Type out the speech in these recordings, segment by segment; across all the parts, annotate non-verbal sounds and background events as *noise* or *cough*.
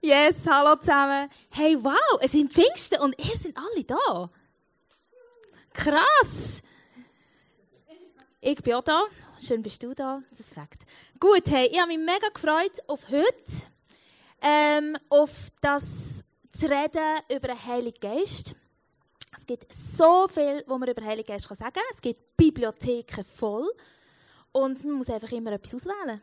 Yes, hallo zusammen. Hey, wow, es sind Pfingsten und ihr sind alle da. Krass. Ich bin auch da. Schön bist du da. Das ist Fakt. Gut, hey, ich habe mich mega gefreut auf heute. Ähm, auf das zu reden über den Heiligen Geist. Es gibt so viel, was man über den Heiligen Geist sagen kann. Es gibt Bibliotheken voll. Und man muss einfach immer etwas auswählen.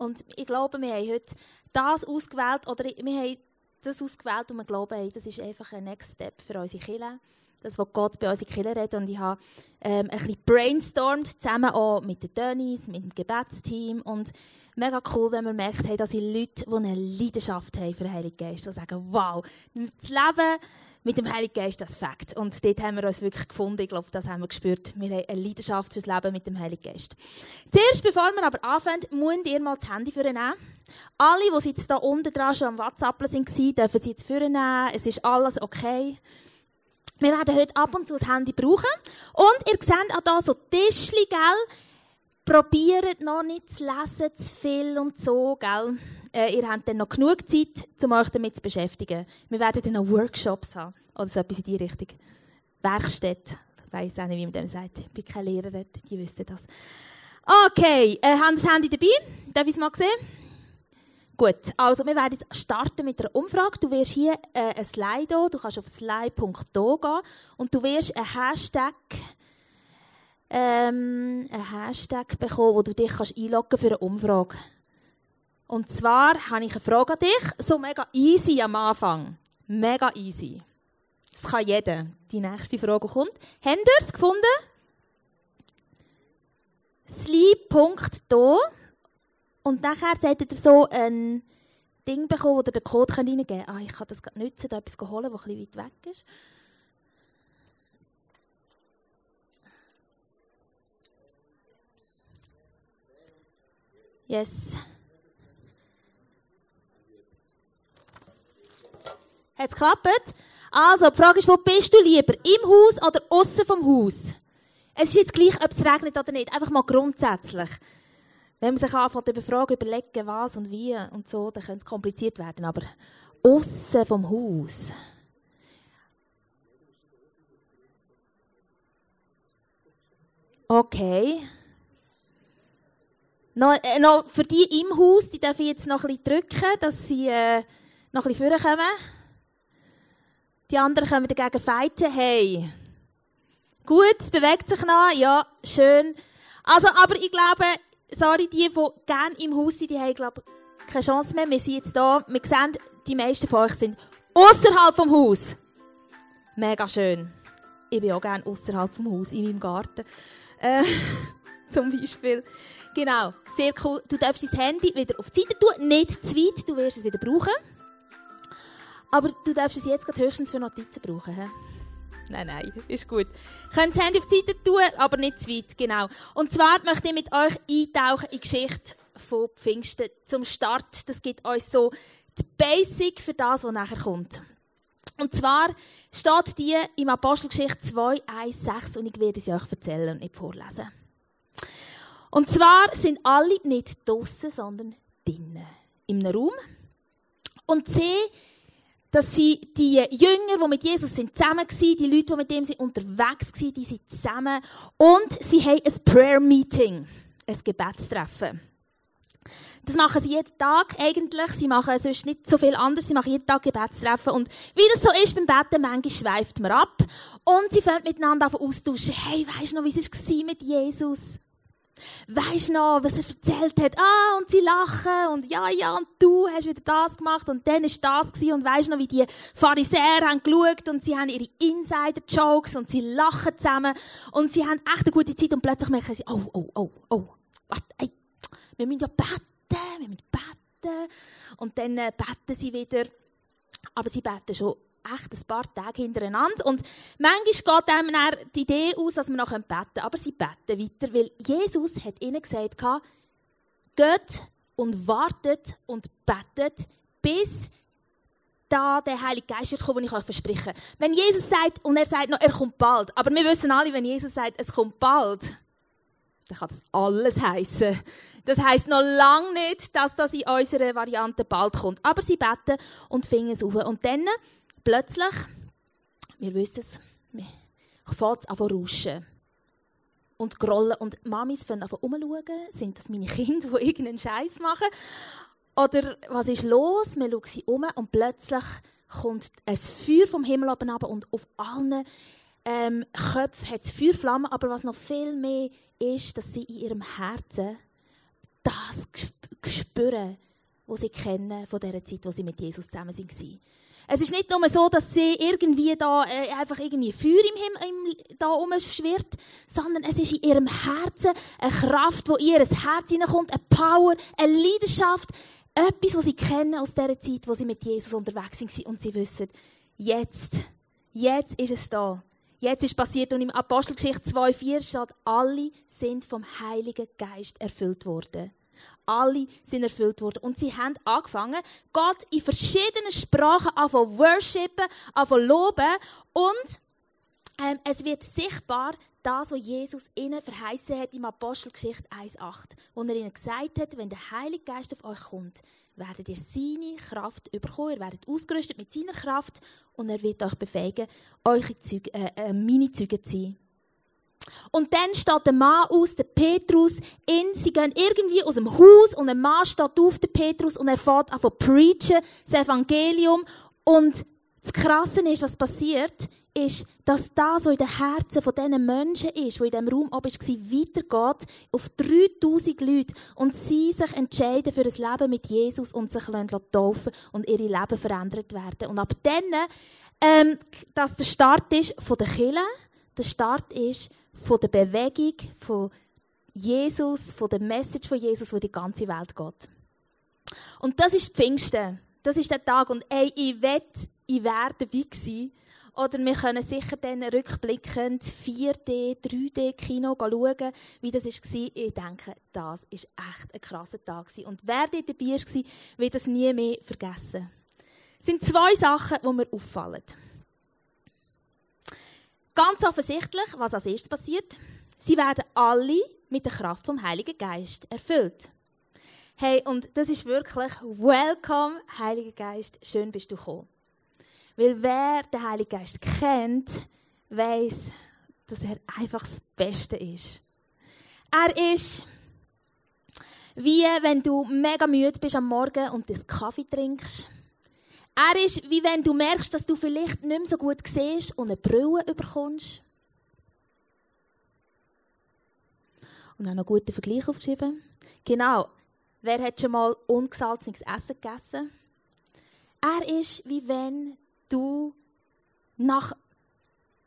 Und ich glaube, wir haben heute das ausgewählt, oder wir haben das ausgewählt und wir glauben, hey, das ist einfach ein Next Step für unsere Kirche. Das, was Gott bei unseren Kirche redet. Und ich habe ähm, ein bisschen brainstormt, zusammen auch mit den Dennis, mit dem Gebetsteam. Und mega cool, wenn man merkt, hey, dass sind Leute, die eine Leidenschaft haben für den Heiligen Geist, die sagen, wow, das Leben mit dem Heiligen Geist das Fakt. Und dort haben wir uns wirklich gefunden. Ich glaube, das haben wir gespürt. Wir haben eine Leidenschaft fürs Leben mit dem Heiligen Geist. Zuerst, bevor wir aber anfangen, müsst ihr mal das Handy vornehmen. Alle, die jetzt hier unten dran schon am WhatsApp sind, dürfen sie jetzt vornehmen. Es ist alles okay. Wir werden heute ab und zu das Handy brauchen. Und ihr seht auch hier so Tischchen, gell? Probiert noch nicht zu lesen, zu viel und so, gell? Äh, ihr habt dann noch genug Zeit, um euch damit zu beschäftigen. Wir werden dann noch Workshops haben. Oder so etwas in die Richtung. Werkstätte. Ich weiss auch nicht, wie man dem sagt. Ich bin keine Lehrerin, die wüssten das. Okay, äh, haben das Handy dabei? Darf ich es mal sehen? Gut, also wir werden jetzt starten mit einer Umfrage. Du wirst hier äh, ein Slide, du kannst auf slide.do gehen und du wirst einen Hashtag, ähm, einen Hashtag bekommen, wo du dich kannst einloggen für eine Umfrage. Und zwar habe ich eine Frage an dich, so mega easy am Anfang. Mega easy. Das kann jeder. Die nächste Frage kommt. Habt ihr es gefunden? Sleep.do und nachher solltet ihr so ein Ding bekommen, wo ihr den Code reingeben könnt. Ah, ich kann das gerade nutzen, da etwas holen, das bisschen weit weg ist. Yes. Hat es geklappt? Also, die Frage ist, wo bist du lieber? Im Haus oder außen vom Haus? Es ist jetzt gleich, ob es regnet oder nicht. Einfach mal grundsätzlich. Wenn man sich anfängt über Fragen überlegen, was und wie und so, dann könnte es kompliziert werden. Aber außen vom Haus. Okay. Noch, äh, noch für die im Haus, die darf ich jetzt noch ein bisschen drücken, dass sie äh, noch ein bisschen vorkommen. Die anderen kommen dagegen fighten. Hey. Gut, bewegt sich noch. Ja, schön. Also, aber ich glaube, sorry, die, die gerne im Haus sind, die haben, glaube keine Chance mehr. Wir sind jetzt da. Wir sehen, die meisten von euch sind außerhalb vom Haus. Mega schön. Ich bin auch gerne außerhalb vom Haus, in meinem Garten. Äh, *laughs* *laughs* zum Beispiel. Genau, sehr cool. Du darfst dein Handy wieder auf die Seite tun, nicht zu weit, du wirst es wieder brauchen. Aber du darfst es jetzt gerade höchstens für Notizen brauchen. He? Nein, nein, ist gut. Könnt das Handy auf die Seite tun, aber nicht zu weit, genau. Und zwar möchte ich mit euch eintauchen in die Geschichte von Pfingsten zum Start. Das gibt uns so die Basic für das, was nachher kommt. Und zwar steht die im Apostelgeschichte 2, 1, 6 und ich werde sie euch erzählen und nicht vorlesen. Und zwar sind alle nicht draussen, sondern drinnen. Im Raum. Und sie dass sie die Jünger, die mit Jesus sind, zusammen waren, die Leute, die mit ihm unterwegs waren, die sind zusammen. Und sie haben ein Prayer-Meeting, ein Gebetstreffen. Das machen sie jeden Tag eigentlich. Sie machen sonst nicht so viel anders. Sie machen jeden Tag Gebetstreffen. Und wie das so ist beim Betten, manchmal schweift man ab. Und sie fangen miteinander an austauschen. Hey, weisst du noch, wie es war mit Jesus? Weisst noch, was er erzählt hat? Ah, und sie lachen und ja, ja, und du hast wieder das gemacht und dann ist das gewesen. Und weisst noch, wie die Pharisäer haben geschaut und sie haben ihre Insider-Jokes und sie lachen zusammen und sie haben echt eine gute Zeit und plötzlich merken sie, oh, oh, oh, oh, warte, ey, wir müssen ja beten, wir müssen beten. Und dann äh, beten sie wieder. Aber sie beten schon echt ein paar Tage hintereinander. Und manchmal geht einem dann die Idee aus, dass wir noch beten können. Aber sie beten weiter, weil Jesus hat ihnen gesagt, geht und wartet und betet, bis da der Heilige Geist wird kommen, den ich euch verspreche. Wenn Jesus sagt, und er sagt noch, er kommt bald, aber wir wissen alle, wenn Jesus sagt, es kommt bald, dann kann das alles heißen. Das heißt noch lange nicht, dass das in unserer Variante bald kommt. Aber sie beten und fingen es auf. Und dann, plötzlich, wir wissen es, fängt es an zu rauschen. Und grollen. Und Mamis fangen an umschauen. Sind das meine *laughs* Kinder, die irgendeinen Scheiß machen? Oder was ist los? Wir schauen sie um und plötzlich kommt ein Feuer vom Himmel oben und auf allen ähm, Köpfen hat es Feuerflammen, aber was noch viel mehr ist, dass sie in ihrem Herzen das spüren, was sie kennen von der Zeit, wo sie mit Jesus zusammen waren. Es ist nicht nur so, dass sie irgendwie da äh, einfach irgendwie Feuer im Himmel im, da umschwirrt, sondern es ist in ihrem Herzen eine Kraft, wo ihr Herz hineinkommt, eine Power, eine Leidenschaft, etwas, was sie kennen aus der Zeit, wo sie mit Jesus unterwegs waren und sie wissen, jetzt, jetzt ist es da. Jetzt ist passiert und im Apostelgeschichte 2,4 steht, alle sind vom Heiligen Geist erfüllt worden. Alle sind erfüllt worden. Und sie haben angefangen, Gott in verschiedenen Sprachen anfangen worshipen, anfangen loben und ähm, es wird sichtbar, das, was Jesus ihnen verheißen hat im Apostelgeschichte 1,8, wo er ihnen gesagt hat, wenn der Heilige Geist auf euch kommt, werdet ihr seine Kraft überkommen, ihr werdet ausgerüstet mit seiner Kraft und er wird euch befähigen, eure Zeuge, äh, äh, meine Zeugen zu sein. Und dann steht der Mann aus, der Petrus, in, sie gehen irgendwie aus dem Haus und ein Mann steht auf, der Petrus, und er fährt an zu preachen, das Evangelium. Und das Krasse ist, was passiert ist, dass das, was in den Herzen von diesen Menschen ist, die in diesem Raum oben war, weitergeht auf 3000 Leute und sie sich entscheiden für ein Leben mit Jesus und sich taufen und ihre Leben verändert werden. Und ab dann, ähm, dass der Start ist von der Kirche, der Start ist von der Bewegung von Jesus, von der Message von Jesus, wo die ganze Welt geht. Und das ist Pfingsten. Das ist der Tag. Und ey, ich wette, ich wäre dabei gewesen, oder wir können sicher dann rückblickend 4D, 3D-Kino schauen, wie das war. Ich denke, das war echt ein krasser Tag. Und wer dort dabei war, wird das nie mehr vergessen. Es sind zwei Sachen, die mir auffallen. Ganz offensichtlich, was als erstes passiert, sie werden alle mit der Kraft vom Heiligen Geist erfüllt. Hey, und das ist wirklich Welcome, Heiliger Geist, schön bist du gekommen. Weil wer den Heiligen Geist kennt, weiß, dass er einfach das Beste ist. Er ist wie wenn du mega müde bist am Morgen und das Kaffee trinkst. Er ist wie wenn du merkst, dass du vielleicht nicht mehr so gut siehst und eine Brille bekommst. Und auch noch einen guten Vergleich aufgeschrieben. Genau. Wer hat schon mal ungesalzenes Essen gegessen? Er ist wie wenn du nach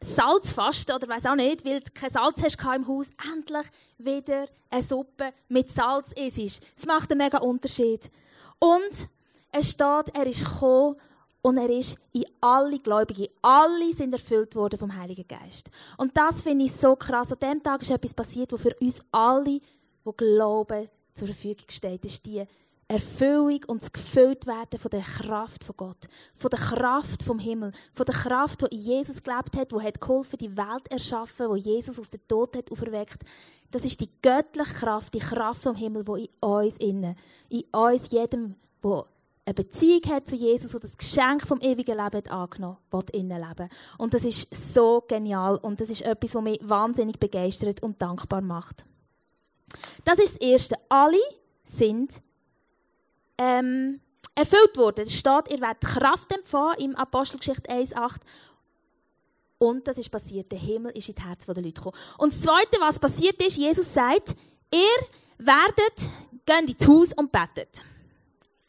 Salz fast, oder weiß auch nicht, weil du kein Salz hast im Haus, endlich wieder eine Suppe mit Salz isst. Es macht einen mega Unterschied. Und es steht, er ist gekommen und er ist in alle Gläubigen, alle sind erfüllt worden vom Heiligen Geist. Und das finde ich so krass. An dem Tag ist etwas passiert, was für uns alle, die glauben, zur Verfügung steht. Ist die Erfüllung und das Gefülltwerden von der Kraft von Gott, von der Kraft vom Himmel, von der Kraft, die in Jesus gelebt hat, die hat geholfen, die Welt erschaffen, wo Jesus aus dem Tod hat auferweckt. Das ist die göttliche Kraft, die Kraft vom Himmel, die in uns innen, in uns jedem, wo eine Beziehung hat zu Jesus und das Geschenk vom ewigen Leben angenommen, will innen leben. Und das ist so genial und das ist etwas, was mich wahnsinnig begeistert und dankbar macht. Das ist das Erste. Alle sind ähm, erfüllt worden. Es steht, ihr werdet Kraft empfangen im Apostelgeschichte 1,8. Und das ist passiert. Der Himmel ist in die Herzen der Leute gekommen. Und das Zweite, was passiert ist, Jesus sagt, ihr werdet, geht ins Haus und betet.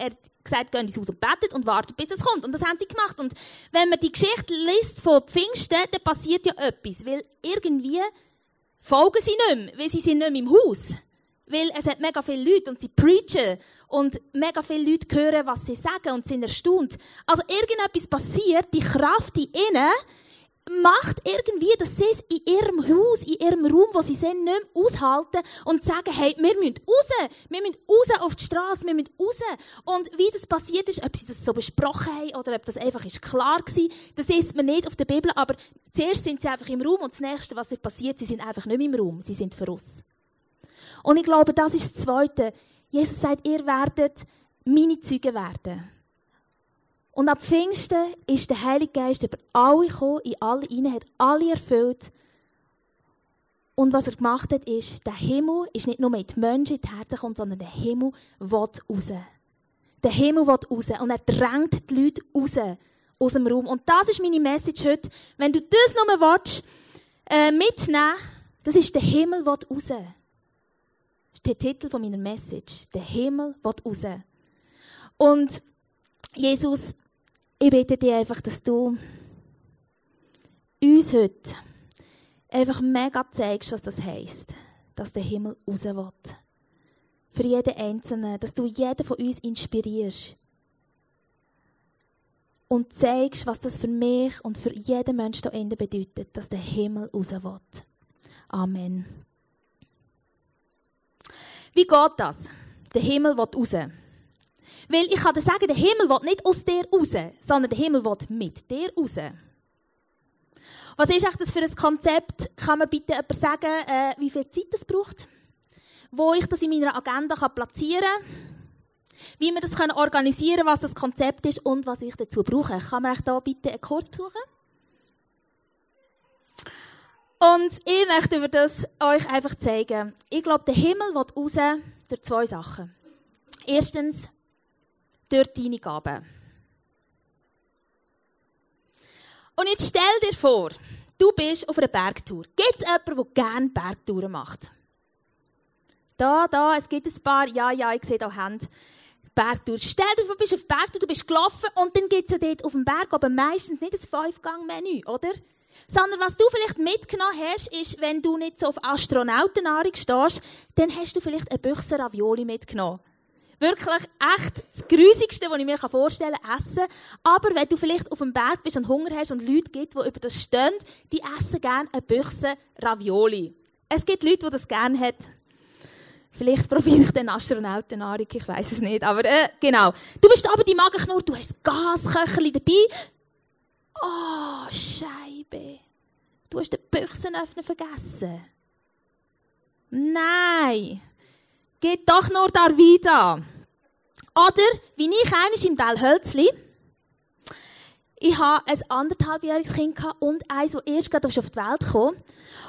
Er gesagt, geht ins Haus und betet und wartet, bis es kommt. Und das haben sie gemacht. Und wenn man die Geschichte liest von Pfingsten, dann passiert ja etwas. Weil irgendwie folgen sie nicht mehr, weil sie sind nicht mehr im Haus. Weil es hat mega viele Leute und sie preachen und mega viele Leute hören, was sie sagen und sind erstaunt. Also irgendetwas passiert, die Kraft in ihnen macht irgendwie, dass sie es in ihrem Haus, in ihrem Raum, wo sie sind, nicht mehr aushalten und sagen, hey, wir müssen raus, wir müssen raus auf die Straße, wir müssen raus. Und wie das passiert ist, ob sie das so besprochen haben oder ob das einfach ist klar war, das ist man nicht auf der Bibel, aber zuerst sind sie einfach im Raum und das nächste, was passiert, sie sind einfach nicht mehr im Raum, sie sind für uns. Und ich glaube, das ist das Zweite. Jesus sagt, ihr werdet meine Zeugen werden. Und ab Pfingsten ist der Heilige Geist über alle gekommen, in alle hinein, hat alle erfüllt. Und was er gemacht hat, ist, der Himmel ist nicht nur mit Menschen in die Herzen gekommen, sondern der Himmel will raus. Der Himmel will raus. Und er drängt die Leute raus aus dem Raum. Und das ist meine Message heute. Wenn du das nur willst, äh, mitnehmen, das ist der Himmel will raus. Das ist der Titel meiner Message. Der Himmel will raus. Und Jesus, ich bitte dich einfach, dass du uns heute einfach mega zeigst, was das heisst, dass der Himmel raus will. Für jeden Einzelnen, dass du jeden von uns inspirierst. Und zeigst, was das für mich und für jeden Menschen hier innen bedeutet, dass der Himmel raus will. Amen. Wie geht das? Der Himmel will raus. Weil ich kann dir sagen, der Himmel will nicht aus dir raus, sondern der Himmel will mit dir raus. Was ist das für ein Konzept? Kann mir bitte jemand sagen, äh, wie viel Zeit es braucht? Wo ich das in meiner Agenda kann platzieren kann? Wie wir das organisieren können, was das Konzept ist und was ich dazu brauche. Kann man euch da bitte einen Kurs besuchen? Und ich möchte über das euch einfach zeigen. Ich glaube, der Himmel will raus durch zwei Sachen. Erstens, durch deine Gaben. Und jetzt stell dir vor, du bist auf einer Bergtour. Gibt es jemanden, der gerne Bergtouren macht? Da, da, es gibt ein paar, ja, ja, ich sehe da Hände. Bergtour. Stell dir vor, du bist auf Bergtour, du bist gelaufen und dann gibt es ja dort auf dem Berg aber meistens nicht ein Fünf-Gang-Menü, oder? Sondern was du vielleicht mitgenommen hast, ist, wenn du nicht so auf Astronautennahrung stehst, dann hast du vielleicht eine Büchse Ravioli mitgenommen wirklich echt das Grusigste, was ich mir vorstellen kann, essen. Aber wenn du vielleicht auf dem Berg bist und Hunger hast und Leute gibt, die über das stehen, die essen gerne eine Büchse Ravioli. Es gibt Leute, die das gerne haben. Vielleicht probiere ich den Astronautennahrung, ich weiß es nicht. Aber äh, genau. Du bist aber die Magenknurr, du hast das Gasköcherli dabei. Oh, Scheibe. Du hast den Büchsenöffner vergessen. Nein. Geht doch nur da wieder. Oder, wie ich eines im Teil Hölzli, ich hatte ein anderthalbjähriges Kind und eins, das erst gerade auf die Welt kam.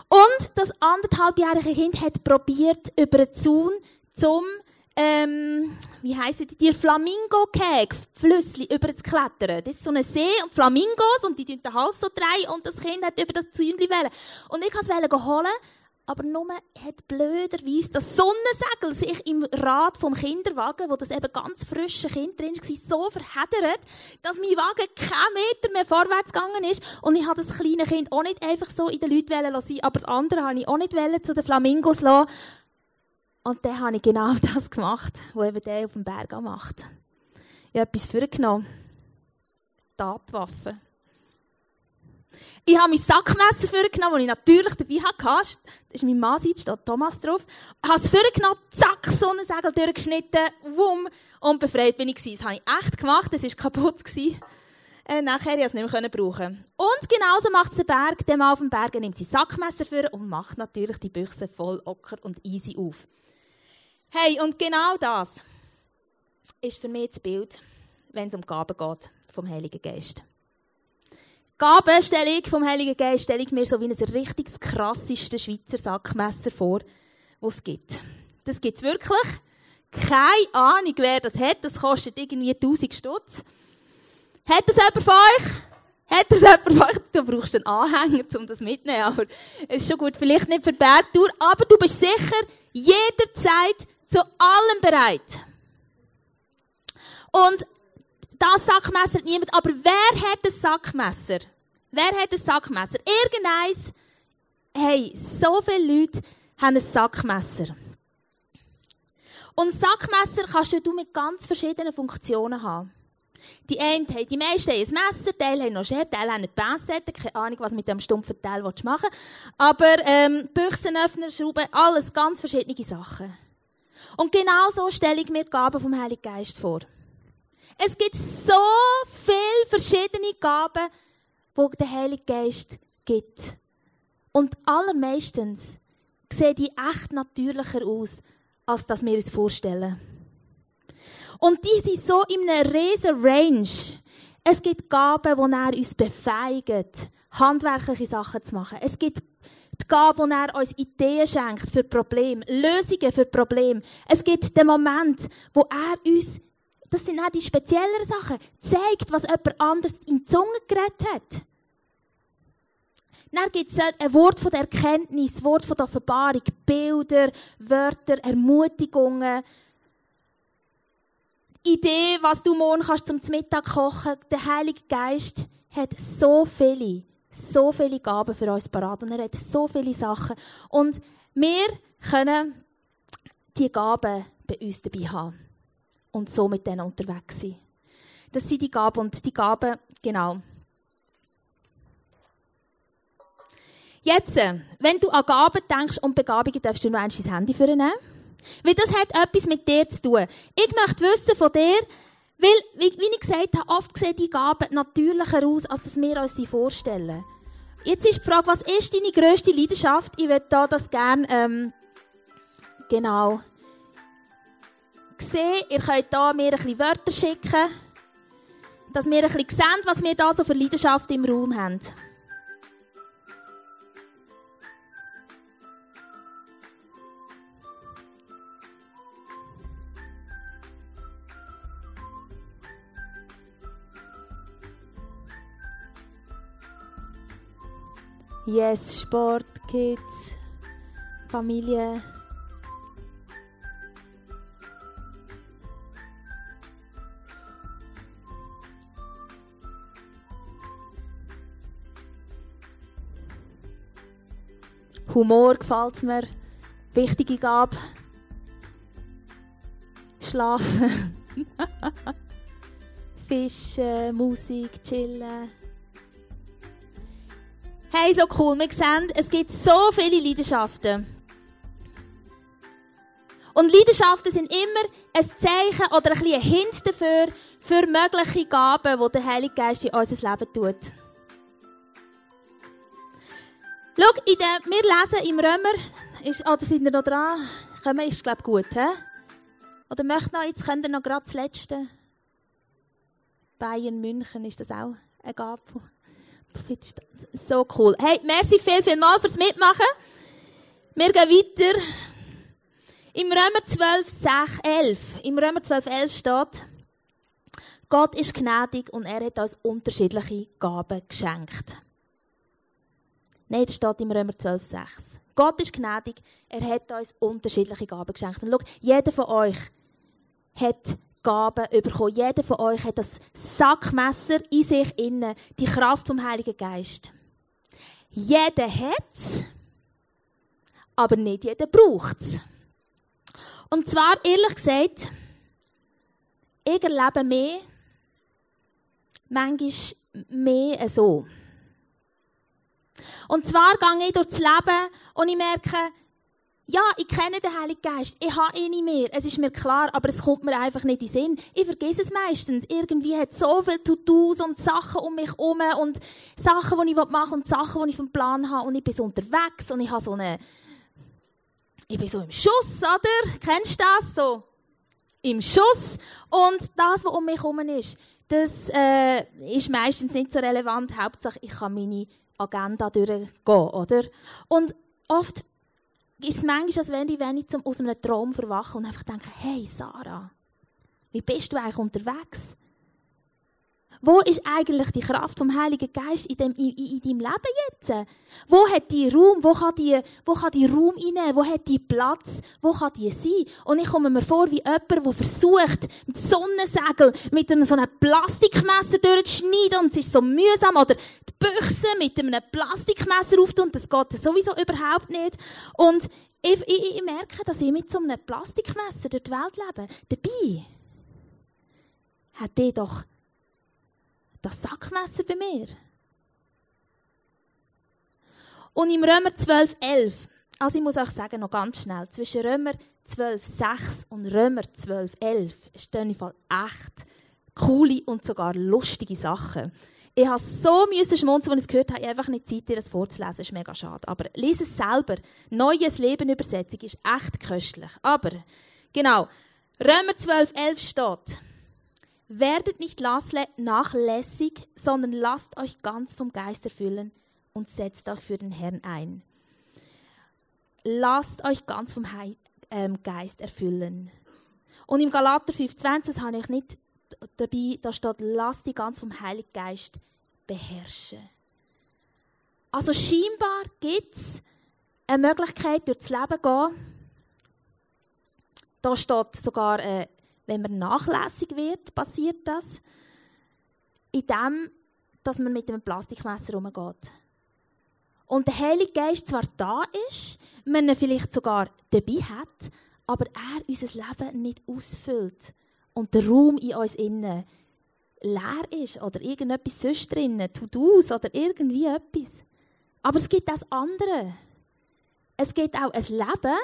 Und das anderthalbjährige Kind hat probiert, über den Zaun zum, ähm, wie heissen die, die Flamingo-Käge, Flüssli, über zu klettern. Das ist so ein See und Flamingos und die den Hals so drehen und das Kind hat über das Zäunchen wählen. Und ich wollte es holen aber nur hat blöderweise das Sonnensegel sich im Rad vom Kinderwagen, wo das eben ganz frische Kind drin war, so verheddert, dass mein Wagen keinen Meter mehr vorwärts gegangen ist. Und ich habe das kleine Kind auch nicht einfach so in den Leuten lassen, aber das andere habe ich auch nicht zu den Flamingos lassen. Und dann habe ich genau *laughs* das gemacht, was eben der auf dem Berg macht. Ich habe etwas vorgenommen. Tatwaffe. Ich habe mein Sackmesser vorgenommen, das ich natürlich dabei hatte. Das ist mein Mann, da steht Thomas drauf. Ich habe es vorgenommen, zack, Sonnensegel durchgeschnitten, wumm, und befreit bin ich gewesen. Das habe ich echt gemacht, das war kaputt. Gewesen. Äh, nachher konnte ich es nicht mehr brauchen. Und genauso macht es der Berg. Der Mann auf dem Berg nimmt sein Sackmesser vor und macht natürlich die Büchse voll ocker und easy auf. Hey, und genau das ist für mich das Bild, wenn es um Gaben geht vom Heiligen Geist. Gabenstellung vom Heiligen Geist stelle ich mir so wie ein richtig krasseste Schweizer Sackmesser vor, das es gibt. Das gibt es wirklich. Keine Ahnung, wer das hat. Das kostet irgendwie 1000 Stutz. Hat das jemand von euch? Hat das jemand von euch? Du brauchst einen Anhänger, um das mitzunehmen. Aber es ist schon gut. Vielleicht nicht für Bergtour, aber du bist sicher jederzeit zu allem bereit. Und das Sackmesser hat niemand. Aber wer hat ein Sackmesser? Wer hat ein Sackmesser? Irgendeins. Hey, so viele Leute haben ein Sackmesser. Und Sackmesser kannst du mit ganz verschiedenen Funktionen haben. Die einen haben, die meisten haben ein Messer, die haben noch Schere, die haben eine Pinzette, keine Ahnung, was mit dem stumpfen Teil machen willst. Aber, ähm, Büchsenöffner, Schrauben, alles ganz verschiedene Sachen. Und genau so stelle ich mir die Gaben vom Heiligen Geist vor. Es gibt so viele verschiedene Gaben, die der Heilige Geist gibt. Und allermeistens sehen die echt natürlicher aus, als das wir uns vorstellen. Und die sind so in einer riesen Range. Es gibt Gaben, wo er uns befeigt, handwerkliche Sachen zu machen. Es gibt die Gabe, wo er uns Ideen schenkt für Probleme, Lösungen für Probleme. Es gibt den Moment, wo er uns, das sind auch die spezielleren Sachen, zeigt, was jemand anderes in die Zunge geredet hat. Dann gibt es ein Wort von der Erkenntnis, Wort von der Offenbarung, Bilder, Wörter, Ermutigungen, Idee, was du morgen kannst zum Mittag kochen. Der Heilige Geist hat so viele, so viele Gaben für uns parat und er hat so viele Sachen. Und wir können die Gaben bei uns dabei haben und so mit denen unterwegs sein. Das sind die Gaben und die Gaben, genau. Jetzt, wenn du an Gaben denkst und Begabungen, darfst du nur eins dein Handy für nehmen. Weil das hat etwas mit dir zu tun. Ich möchte wissen von dir, weil, wie, ich gesagt habe, oft sehen die Gaben natürlicher aus, als das wir uns die vorstellen. Jetzt ist die Frage, was ist deine grösste Leidenschaft? Ich würde da das gerne, ähm, genau, sehen. Ihr könnt da mir ein bisschen Wörter schicken, dass wir ein bisschen sehen, was wir da so für Leidenschaft im Raum haben. Yes, Sport, Kids, Familie. Humor gefällt mir. Wichtige Gabe. Schlafen. *laughs* Fischen, Musik, chillen. Hey, so cool. Wir sehen, es gibt so viele Leidenschaften. Und Leidenschaften sind immer ein Zeichen oder ein, ein Hint dafür, für mögliche Gaben, die der Heilige Geist in unser Leben tut. Schau, in der, wir lesen im Römer, ist, oder oh, sind wir noch dran? Kommen ist, glaube ich, gut, he? Oder möchte noch, jetzt könnt ihr noch gerade das Letzte. Bayern München, ist das auch eine Gabe? So cool. Hey, merci viel, viel mal fürs Mitmachen. Wir gehen weiter. Im Römer 12, 6, 11. Im Römer 12, 11 steht, Gott ist gnädig und er hat uns unterschiedliche Gaben geschenkt. Nein, das steht im Römer 12, 6. Gott ist gnädig, er hat uns unterschiedliche Gaben geschenkt. Und schau, jeder von euch hat Gaben bekommen. Jeder von euch hat das Sackmesser in sich inne, die Kraft vom Heiligen Geist. Jeder hat's, aber nicht jeder braucht's. Und zwar, ehrlich gesagt, ich erlebe mehr, manchmal mehr so. Und zwar gehe ich durchs Leben und ich merke, ja, ich kenne den Heiligen Geist. Ich habe ihn nicht mehr. Es ist mir klar, aber es kommt mir einfach nicht in den Sinn. Ich vergesse es meistens. Irgendwie hat so viel To-Dos und Sachen um mich herum und Sachen, die ich machen will und Sachen, die ich vom Plan habe. Und ich bin so unterwegs und ich habe so eine, ich bin so im Schuss, oder? Kennst du das? So im Schuss. Und das, was um mich herum ist, das äh, ist meistens nicht so relevant. Hauptsache, ich kann meine Agenda durchgehen, oder? Und oft ist es manchmal, als wenn ich, wenn ich aus einem Traum verwache und einfach denke, hey Sarah, wie bist du eigentlich unterwegs? Wo ist eigentlich die Kraft vom Heiligen Geist in, dem, in, in, deinem Leben jetzt? Wo hat die Raum? Wo kann die, wo kann die Raum rein? Wo hat die Platz? Wo kann die sein? Und ich komme mir vor wie jemand, der versucht, mit Sonnensegel, mit einem so einem Plastikmesser durchzuschneiden und es ist so mühsam. Oder die Büchse mit einem Plastikmesser auftun, das geht sowieso überhaupt nicht. Und ich, ich, ich merke, dass ich mit so einem Plastikmesser durch die Welt lebe. Dabei hat die doch das Sackmesser bei mir. Und im Römer 12, 11, also ich muss euch sagen, noch ganz schnell, zwischen Römer 12, 6 und Römer 12, 11 stehen im Fall echt coole und sogar lustige Sachen. Ich habe so müssen schmunzeln, als ich es gehört habe. Ich habe einfach nicht Zeit, dir das vorzulesen. Das ist mega schade. Aber lese es selber. Neues Leben Übersetzung ist echt köstlich. Aber, genau. Römer 12, 11 steht. Werdet nicht nachlässig, sondern lasst euch ganz vom Geist erfüllen und setzt euch für den Herrn ein. Lasst euch ganz vom He ähm, Geist erfüllen. Und im Galater 5,20, das habe ich nicht dabei, da steht, lasst dich ganz vom Heiligen Geist beherrschen. Also scheinbar gibt es eine Möglichkeit, durchs Leben zu gehen. Da steht sogar, äh, wenn man nachlässig wird, passiert das, indem, dass man mit einem Plastikmesser umgeht. Und der Heilige Geist zwar da ist, man ihn vielleicht sogar dabei hat, aber er unser Leben nicht ausfüllt und der Raum in uns innen leer ist oder irgendetwas sonst drinnen, tut aus oder irgendwie etwas. Aber es gibt das andere. Es gibt auch ein Leben.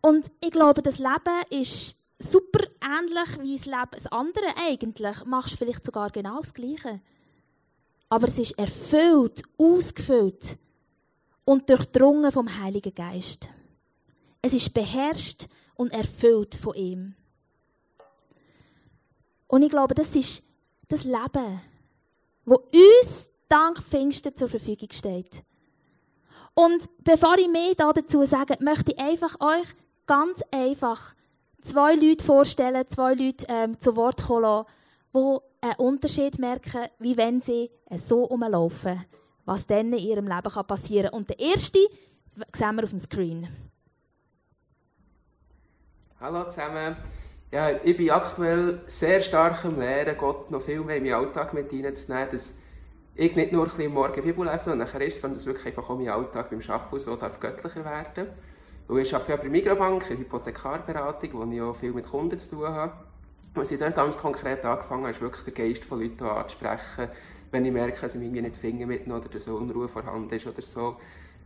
Und ich glaube, das Leben ist super ähnlich wie das Leben, das andere eigentlich. Machst vielleicht sogar genau das Gleiche. Aber es ist erfüllt, ausgefüllt und durchdrungen vom Heiligen Geist. Es ist beherrscht und erfüllt von ihm. Und ich glaube, das ist das Leben, wo uns dank Pfingsten zur Verfügung steht. Und bevor ich mehr dazu sage, möchte ich einfach euch ganz einfach zwei Leute vorstellen, zwei Leute ähm, zu Wort kommen lassen, die einen Unterschied merken, wie wenn sie so rumlaufen, was dann in ihrem Leben passieren kann. Und der erste sehen wir auf dem Screen. Hallo zusammen. Ja, ich bin aktuell sehr stark am Lehren, Gott noch viel mehr in meinen Alltag mit reinzunehmen, dass ich nicht nur ein bisschen morgen Bibel lesen und nachher ist, sondern dass wirklich einfach auch mein Alltag beim Arbeiten so darf göttlicher werden. Und ich arbeite ja bei Migrobank, in der Hypothekarberatung, wo ich auch viel mit Kunden zu tun habe. Was ich dort ganz konkret angefangen habe, ist wirklich den Geist von Leuten anzusprechen, wenn ich merke, dass ich mich nicht finden mit oder dass so Unruhe vorhanden ist oder so.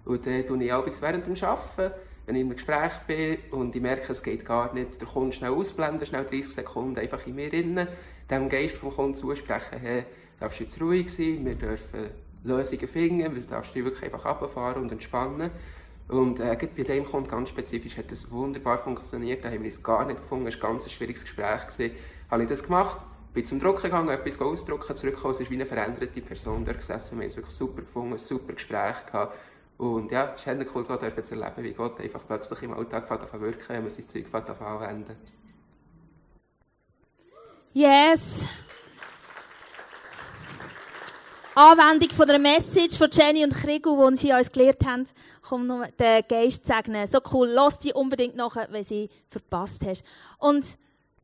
Und dann tue ich abends während dem Arbeiten wenn ich im Gespräch bin und ich merke, es geht gar nicht, der Kunde schnell ausblenden, schnell 30 Sekunden einfach in mir innen, dem Geist vom Kunden zusprechen, hey, darfst du jetzt ruhig sein, wir dürfen Lösungen finden, wir darfst dich wirklich einfach runterfahren und entspannen. Und äh, bei dem Kunden ganz spezifisch hat das wunderbar funktioniert, da haben wir es gar nicht gefunden, es war ein ganz schwieriges Gespräch. Gewesen. Habe ich das gemacht, bin zum Drucken gegangen, etwas ausdrucken, zurückgekommen, es ist wie eine veränderte Person dort gesessen, wir haben es wirklich super gefunden, ein super Gespräch gehabt. Und ja, es ist cool, so zu erleben, wie Gott einfach plötzlich im Alltag anfängt wirken, wenn man sein Zeug anwenden Yes! Anwendung von der Message von Jenny und Krigu, die sie uns gelehrt haben, kommt noch den Geist segnen. So cool, lass die unbedingt nachher, wenn sie verpasst hast. Und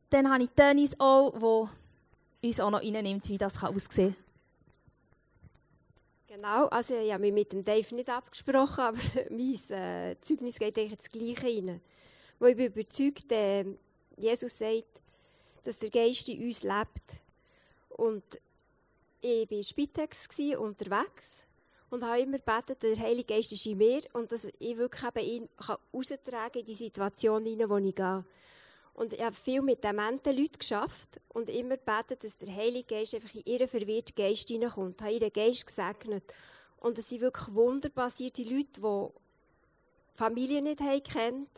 dann habe ich Dennis auch, die uns auch noch reinnimmt, wie das aussehen kann. Genau, also ich habe mich mit dem Dave nicht abgesprochen, *laughs* aber mein äh, Zeugnis geht eigentlich das Gleiche rein. Wo ich bin überzeugt, äh, Jesus sagt, dass der Geist in uns lebt. Und ich war Spitex unterwegs und habe immer gebetet, der Heilige Geist ist in mir und dass ich wirklich eben ihn raustragen in die Situation hinein, wo ich gehe. Und ich habe viel mit dementen Leuten geschafft und immer gebetet, dass der Heilige Geist einfach in ihren verwirrten Geist hineinkommt. Ich habe ihren Geist gesegnet. Und es sind wirklich Wunder passiert, die Leute, die Familie nicht haben kennt,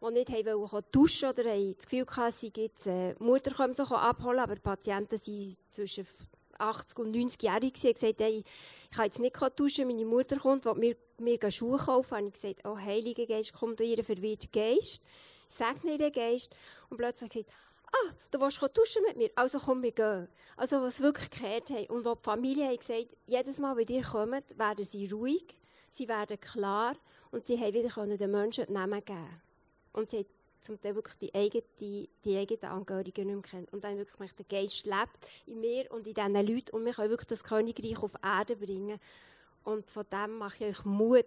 die nicht haben wollen duschen oder haben das Gefühl hatten, sie gibt äh, Mutter kommen sie abholen, aber die Patienten sind zwischen 80 und 90 Jahre und haben gesagt, hey, ich kann jetzt nicht duschen, meine Mutter kommt, will mir, mir Schuhe kaufen. Und ich gesagt, oh, Heilige Geist, kommt in ihren verwirrten Geist segne ihren Geist und plötzlich gesagt, ah, du willst duschen mit mir, also komm, wir gehen. Also was wirklich gehört haben und wo die Familie hat gesagt, jedes Mal, wenn ihr kommt, werden sie ruhig, sie werden klar und sie haben wieder den Menschen den Namen geben. Und sie haben zum Teil wirklich die eigenen, die, eigenen Angehörigen nicht mehr kennen. Und dann wirklich, der Geist lebt in mir und in diesen Leuten und wir können wirklich das Königreich auf Erde bringen. Und von dem mache ich euch Mut,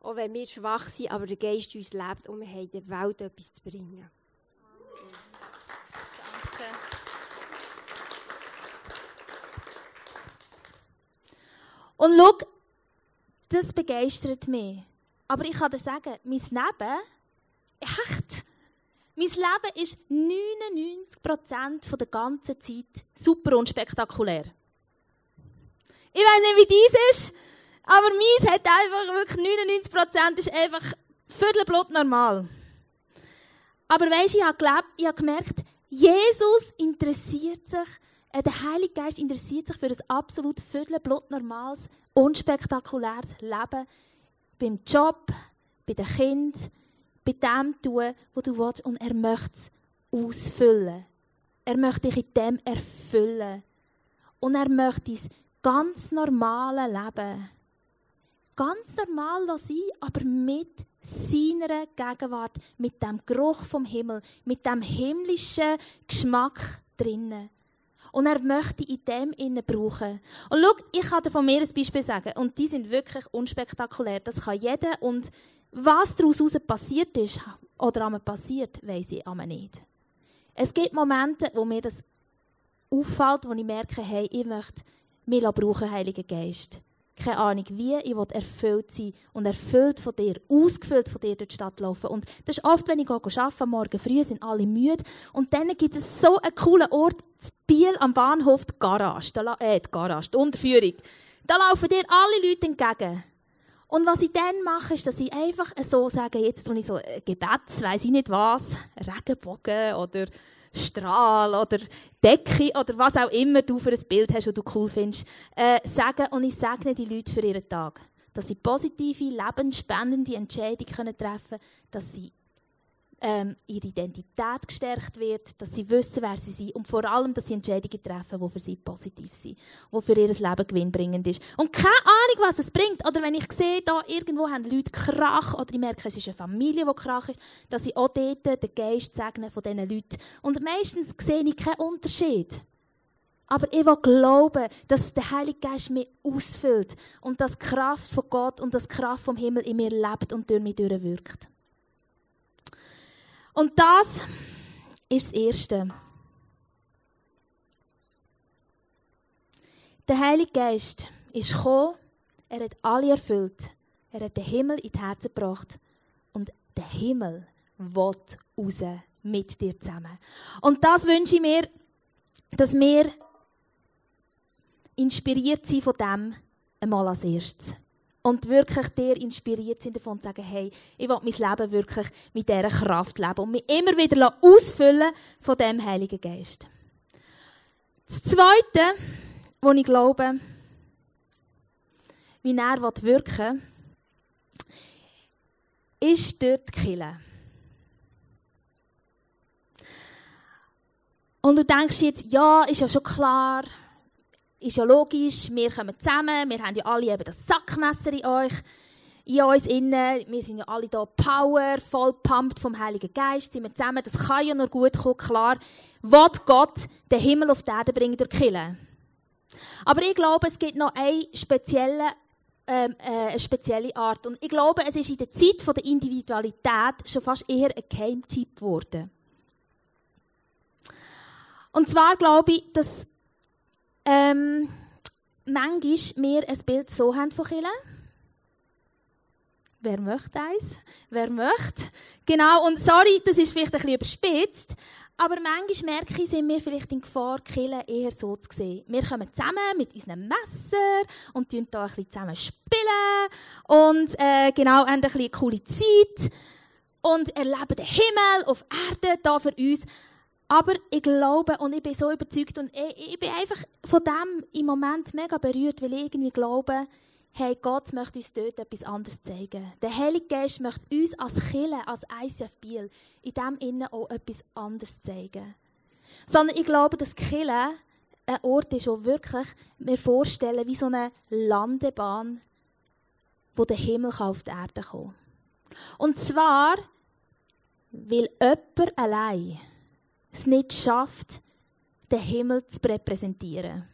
auch wenn wir schwach sind, aber der Geist uns lebt und wir haben der Welt etwas zu bringen. Danke. Und schau, das begeistert mich. Aber ich kann dir sagen, mein Leben, echt, Mein Leben ist 99% der ganzen Zeit super unspektakulär. Ich weiß nicht, wie dies ist, aber meins hat einfach wirklich 99% ist einfach viertelblut normal. Aber weisst, ich habe, gelebt, ich habe gemerkt, Jesus interessiert sich, äh, der Heilige Geist interessiert sich für ein absolut viertelblut normales, unspektakuläres Leben beim Job, bei den Kindern, bei dem tun, was du willst. Und er möchte es ausfüllen. Er möchte dich in dem erfüllen. Und er möchte dein ganz normale Leben ganz normal sein, aber mit seiner Gegenwart, mit dem Geruch vom Himmel, mit dem himmlischen Geschmack drinnen. Und er möchte in dem innen brauchen. Und schau, ich kann dir von mir ein Beispiel sagen. Und die sind wirklich unspektakulär. Das kann jeder. Und was daraus passiert ist, oder einmal passiert, weiß ich einmal nicht. Es gibt Momente, wo mir das auffällt, wo ich merke, hey, ich möchte mich brauchen, Heiliger Geist keine Ahnung wie, ich will erfüllt sein und erfüllt von dir, ausgefüllt von dir durch die Stadt laufen. Und das ist oft, wenn ich arbeite, morgen früh sind alle müde und dann gibt es so einen coolen Ort, das Biel am Bahnhof, die Garage, die, äh, die Garage, die Unterführung. Da laufen dir alle Leute entgegen. Und was ich dann mache, ist, dass ich einfach so sage, jetzt tue ich so Gebet, weiss ich nicht was, Regenbogen oder Strahl oder Decke oder was auch immer du für ein Bild hast, das du cool findest, äh, sagen. Und ich segne die Leute für ihren Tag. Dass sie positive, lebensspendende Entscheidungen treffen können, dass sie ähm, ihre Identität gestärkt wird, dass sie wissen, wer sie sind und vor allem, dass sie Entscheidungen treffen, die für sie positiv sind, die für ihr Leben gewinnbringend ist. Und keine Ahnung, was es bringt. Oder wenn ich sehe, da irgendwo haben Leute Krach oder ich merke, es ist eine Familie, die Krach ist, dass ich auch dort den Geist segne von diesen Leuten. Und meistens sehe ich keinen Unterschied. Aber ich will glauben, dass der Heilige Geist mich ausfüllt und dass die Kraft von Gott und das Kraft vom Himmel in mir lebt und durch mich durchwirkt. Und das ist das Erste. Der Heilige Geist ist gekommen, er hat alle erfüllt, er hat den Himmel in die Herzen gebracht und der Himmel will raus mit dir zusammen. Und das wünsche ich mir, dass wir inspiriert sind von dem einmal als erstes und wirklich dir inspiriert sind davon zu sagen, hey, ich will mein Leben wirklich mit dieser Kraft leben und mich immer wieder ausfüllen von dem Heiligen Geist. Das Zweite, wo ich glaube, wie er wirken will, ist dort die Kille. Und du denkst jetzt, ja, ist ja schon klar, ist ja logisch, wir kommen zusammen, wir haben ja alle eben das Sackmesser in euch, in uns innen, wir sind ja alle da Power, voll pumped vom Heiligen Geist, sind wir zusammen, das kann ja nur gut kommen, klar, wird Gott den Himmel auf die Erde bringen durch Killen. Aber ich glaube, es gibt noch eine spezielle, ähm, äh, eine spezielle Art. Und ich glaube, es ist in der Zeit der Individualität schon fast eher ein Geheimtipp geworden. Und zwar glaube ich, dass ähm, manchmal wir ein Bild so haben von Kirche. Wer möchte eins? Wer möchte? Genau, und sorry, das ist vielleicht ein bisschen überspitzt, aber manchmal merke ich, sind wir vielleicht in Gefahr, Kille eher so zu sehen. Wir kommen zusammen mit unserem Messer und tun da ein bisschen zusammen spielen und äh, genau, haben ein bisschen coole Zeit und erleben den Himmel auf Erde da für uns. Aber ich glaube und ich bin so überzeugt und ich, ich bin einfach von dem im Moment mega berührt, weil ich irgendwie glaube, hey, Gott möchte uns dort etwas anderes zeigen. Der Heilige Geist möchte uns als Kille, als ICF Biel, in dem Innen auch etwas anderes zeigen. Sondern ich glaube, dass Kille ein Ort ist, wo wirklich mir vorstellen, wie so eine Landebahn, wo der Himmel auf die Erde kommt. Und zwar, weil jemand allein es nicht schafft, den Himmel zu repräsentieren.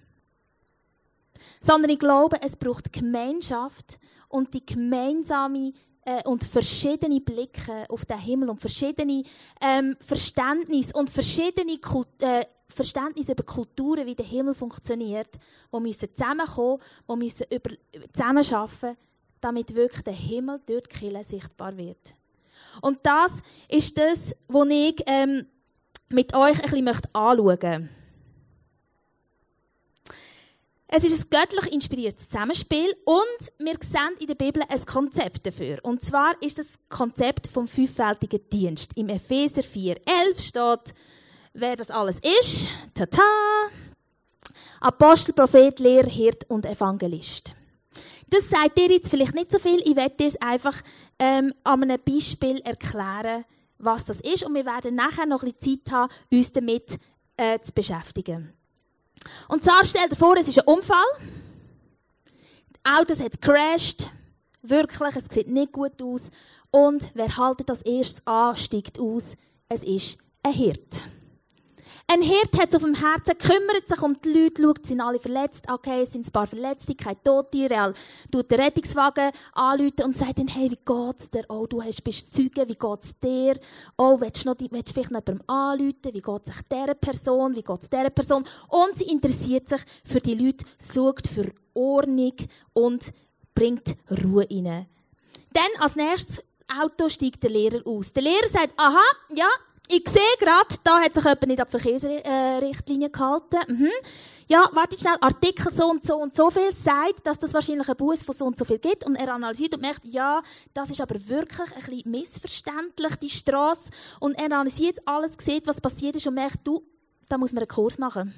Sondern ich glaube, es braucht Gemeinschaft und die gemeinsame äh, und verschiedene Blicke auf den Himmel und verschiedene ähm, Verständnis und verschiedene Kult äh, Verständnis über Kulturen, wie der Himmel funktioniert, wo müssen zusammenkommen, wo müssen über, zusammenarbeiten, damit wirklich der Himmel Kirche sichtbar wird. Und das ist das, was ich ähm, mit euch ein bisschen anschauen möchte. Es ist ein göttlich inspiriertes Zusammenspiel und wir sehen in der Bibel ein Konzept dafür. Und zwar ist das Konzept vom fünffältigen Dienst. Im Epheser 4,11 steht, wer das alles ist. Tata! Apostel, Prophet, Lehrer, Hirt und Evangelist. Das sagt dir jetzt vielleicht nicht so viel. Ich werde dir es einfach ähm, an einem Beispiel erklären, was das ist. Und wir werden nachher noch ein bisschen Zeit haben, uns damit äh, zu beschäftigen. Und zwar stell dir vor, es ist ein Unfall. Das Auto hat crashed. Wirklich, es sieht nicht gut aus. Und wer haltet das erstes an, steigt aus? Es ist ein Hirt. Ein Hirt hat es auf dem Herzen, kümmert sich um die Leute, schaut, sind alle verletzt, okay, es sind ein paar Verletzte, keine Tote, real, tut den Rettungswagen anrufen und sagt dann, hey, wie geht's dir? Oh, du hast, bist Zeuge, wie geht's dir? Oh, willst du, noch, willst du vielleicht jemandem anrufen? Wie geht's sich dieser Person? Wie geht's dieser Person? Und sie interessiert sich für die Leute, schaut für Ordnung und bringt Ruhe rein. Dann als nächstes Auto steigt der Lehrer aus. Der Lehrer sagt, aha, ja, ich sehe gerade, da hat sich jemand nicht an die Verkehrsrichtlinie gehalten. Mhm. Ja, warte schnell, Artikel so und so und so viel sagt, dass das wahrscheinlich ein Bus von so und so viel gibt. Und er analysiert und merkt, ja, das ist aber wirklich ein bisschen missverständlich, die Straße. Und er analysiert alles, sieht, was passiert ist und merkt, du, da muss man einen Kurs machen.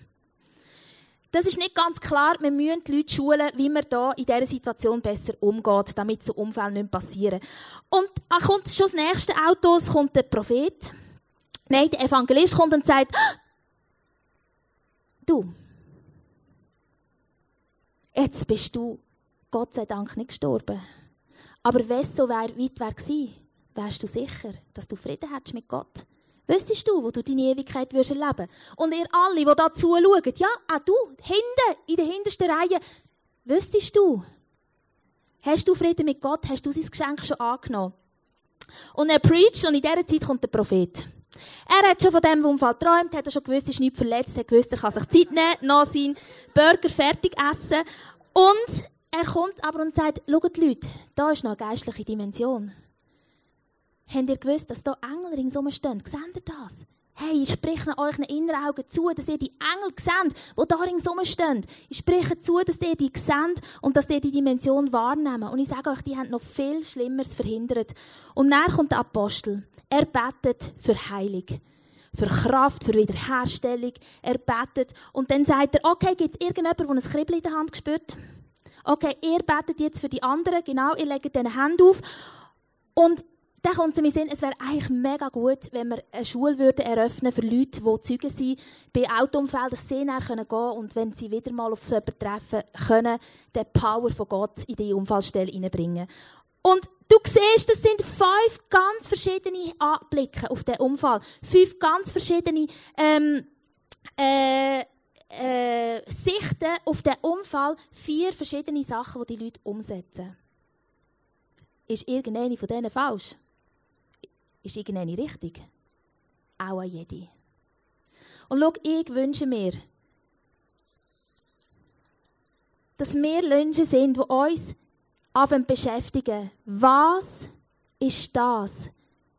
Das ist nicht ganz klar. Wir müssen die Leute schulen, wie man da in dieser Situation besser umgeht, damit so Unfälle nicht passieren. Und dann kommt schon das nächste Auto, es kommt der Prophet. Nein, der Evangelist kommt und sagt, du, jetzt bist du Gott sei Dank nicht gestorben. Aber wenn es so weit wäre gewesen, wärst du sicher, dass du Frieden hättest mit Gott. Wüsstest du, wo du deine Ewigkeit wirst erleben Und ihr alle, die da zuschauen, ja, auch du, hinten, in der hintersten Reihe, wüsstest du, hast du Frieden mit Gott, hast du sein Geschenk schon angenommen? Und er preacht und in dieser Zeit kommt der Prophet. Er hat schon von diesem Unfall geträumt, hat er schon gewusst, er ist nicht verletzt, hat gewusst, er kann sich Zeit nehmen, noch seinen Burger fertig essen. Und er kommt aber und sagt, schaut Leute, da ist noch eine geistliche Dimension. Habt ihr gewusst, dass da Engel ringsum stehen? Seht ihr das? Hey, ich spreche euch inneren Augen zu, dass ihr die Engel seht, die da ringsum stehen. Ich spreche zu, dass ihr die seht und dass ihr die Dimension wahrnehmen. Und ich sage euch, die haben noch viel Schlimmeres verhindert. Und dann kommt der Apostel. Er betet für Heilung. Für Kraft, für Wiederherstellung. Er betet. Und dann sagt er, okay, gibt es irgendjemand, der ein Kribbel in der Hand spürt? Okay, ihr betet jetzt für die anderen. Genau, ihr legt diese Hand auf. Und dann kommt es mir Sinn, es wäre eigentlich mega gut, wenn wir eine Schule würden eröffnen für Leute, die Zeugen sind, bei Autounfällen, dass sie näher gehen können und wenn sie wieder mal auf so jemanden treffen, können den Power von Gott in die Unfallstelle hineinbringen. Und du siehst, das sind fünf ganz verschiedene Anblicke auf den Unfall. Fünf ganz verschiedene ähm, äh, äh, Sichten auf den Unfall. Vier verschiedene Sachen, die die Leute umsetzen. Ist irgendeine von denen falsch? Ist irgendeine richtig? Auch an jede. Und schau, ich wünsche mir, dass wir Menschen sind, die uns anfangen beschäftigen. Was ist das?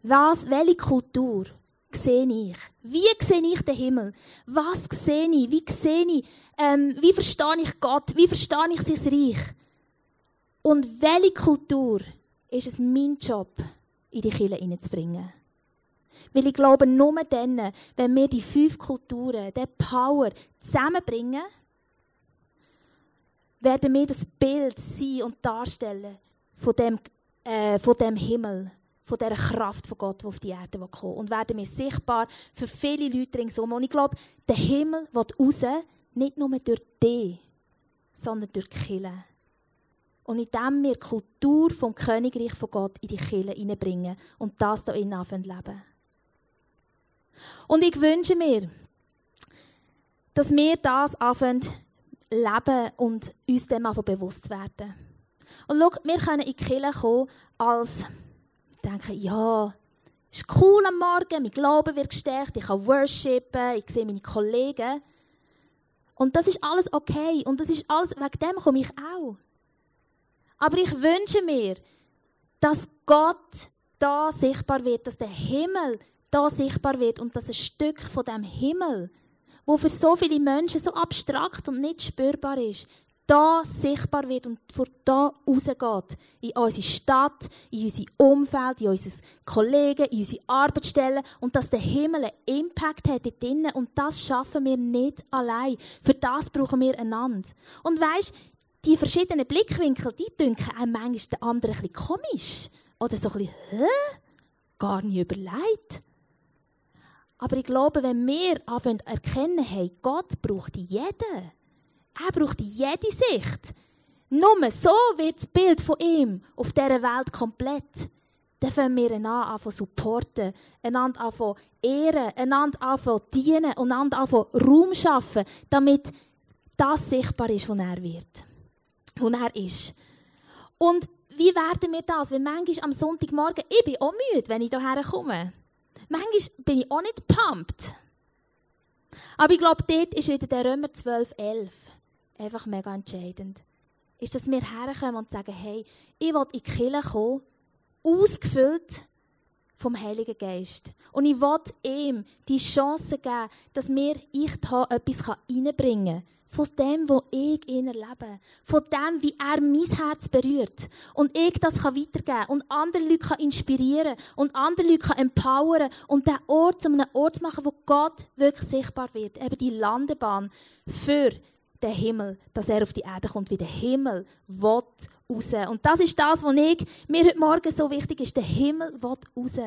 Was, welche Kultur sehe ich? Wie sehe ich den Himmel? Was sehe ich? Wie sehe ich? Ähm, wie verstehe ich Gott? Wie verstehe ich sein Reich? Und welche Kultur ist es mein Job, in die Kirche hineinzubringen? Weil ich glaube, nur dann, wenn wir die fünf Kulturen, den Power zusammenbringen, werden wir das Bild sein und darstellen von dem, äh, von dem Himmel, von der Kraft von Gott, die auf die Erde kommt. Und werden wir sichtbar für viele Leute ringsum. Und ich glaube, der Himmel wird raus, nicht nur durch dich, sondern durch die Kirche. Und indem wir die Kultur vom Königreich von Gott in die Kirche hineinbringen und das da innen leben. Und ich wünsche mir, dass wir das anfangen leben und uns dem einfach bewusst werden. Und schau, wir können in die Kirche kommen als denken, ja, ist cool am Morgen, mein Glauben wird gestärkt, ich kann worshipen, ich sehe meine Kollegen. Und das ist alles okay. Und das ist alles, wegen dem komme ich auch. Aber ich wünsche mir, dass Gott da sichtbar wird, dass der Himmel da sichtbar wird und dass ein Stück von dem Himmel, wo für so viele Menschen so abstrakt und nicht spürbar ist, da sichtbar wird und von da rausgeht. In unsere Stadt, in unser Umfeld, in unsere Kollegen, in unsere Arbeitsstellen. Und dass der Himmel einen Impact hat dort drinnen. Und das schaffen wir nicht allein. Für das brauchen wir einander. Und weisst, die verschiedenen Blickwinkel, die dünken einem manchmal den anderen ein bisschen komisch. Oder so ein bisschen, hä? Gar nicht überlegt. Aber ich glaube, wenn wir anfangen erkennen, hey, Gott braucht jeden. Er braucht jede Sicht. Nur so wird das Bild von ihm auf dieser Welt komplett. Dann fangen wir einander an zu supporten, einander an zu ehren, einander an zu dienen einander an zu Raum schaffen, damit das sichtbar ist, wo er wird. Wo er ist. Und wie werden wir das? Weil manchmal am Sonntagmorgen, ich bin auch müde, wenn ich hierher komme. Manchmal bin ich auch nicht pumped. Aber ich glaube, dort ist wieder der Römer 12, 11 einfach mega entscheidend. Ist, dass wir herkommen und sagen, hey, ich will in die Kirche kommen, ausgefüllt vom Heiligen Geist. Und ich will ihm die Chance geben, dass mir ich da etwas reinbringen kann. Von dem, wo ich ihn erlebe. Von dem, wie er mein Herz berührt. Und ich das weitergeben kann. Und andere Leute inspirieren kann. Und andere Leute empowern Und den Ort zu einem Ort machen, wo Gott wirklich sichtbar wird. Eben die Landebahn für den Himmel, dass er auf die Erde kommt, wie der Himmel will raus. Und das ist das, was ich, mir heute Morgen so wichtig ist. Der Himmel will raus.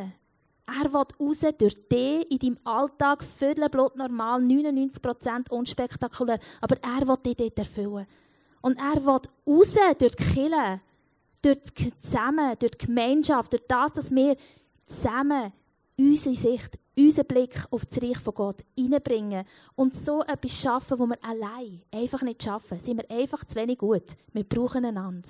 Er will raus durch dich in deinem Alltag, Viertelblut normal, 99% unspektakulär. Aber er will dich dort erfüllen. Und er will raus durch die Kirche, durch das Zusammen, durch die Gemeinschaft, durch das, dass wir zusammen unsere Sicht, unseren Blick auf das Reich von Gott hineinbringen und so etwas schaffen, wo wir allein einfach nicht schaffen. Sind wir einfach zu wenig gut. Wir brauchen einander.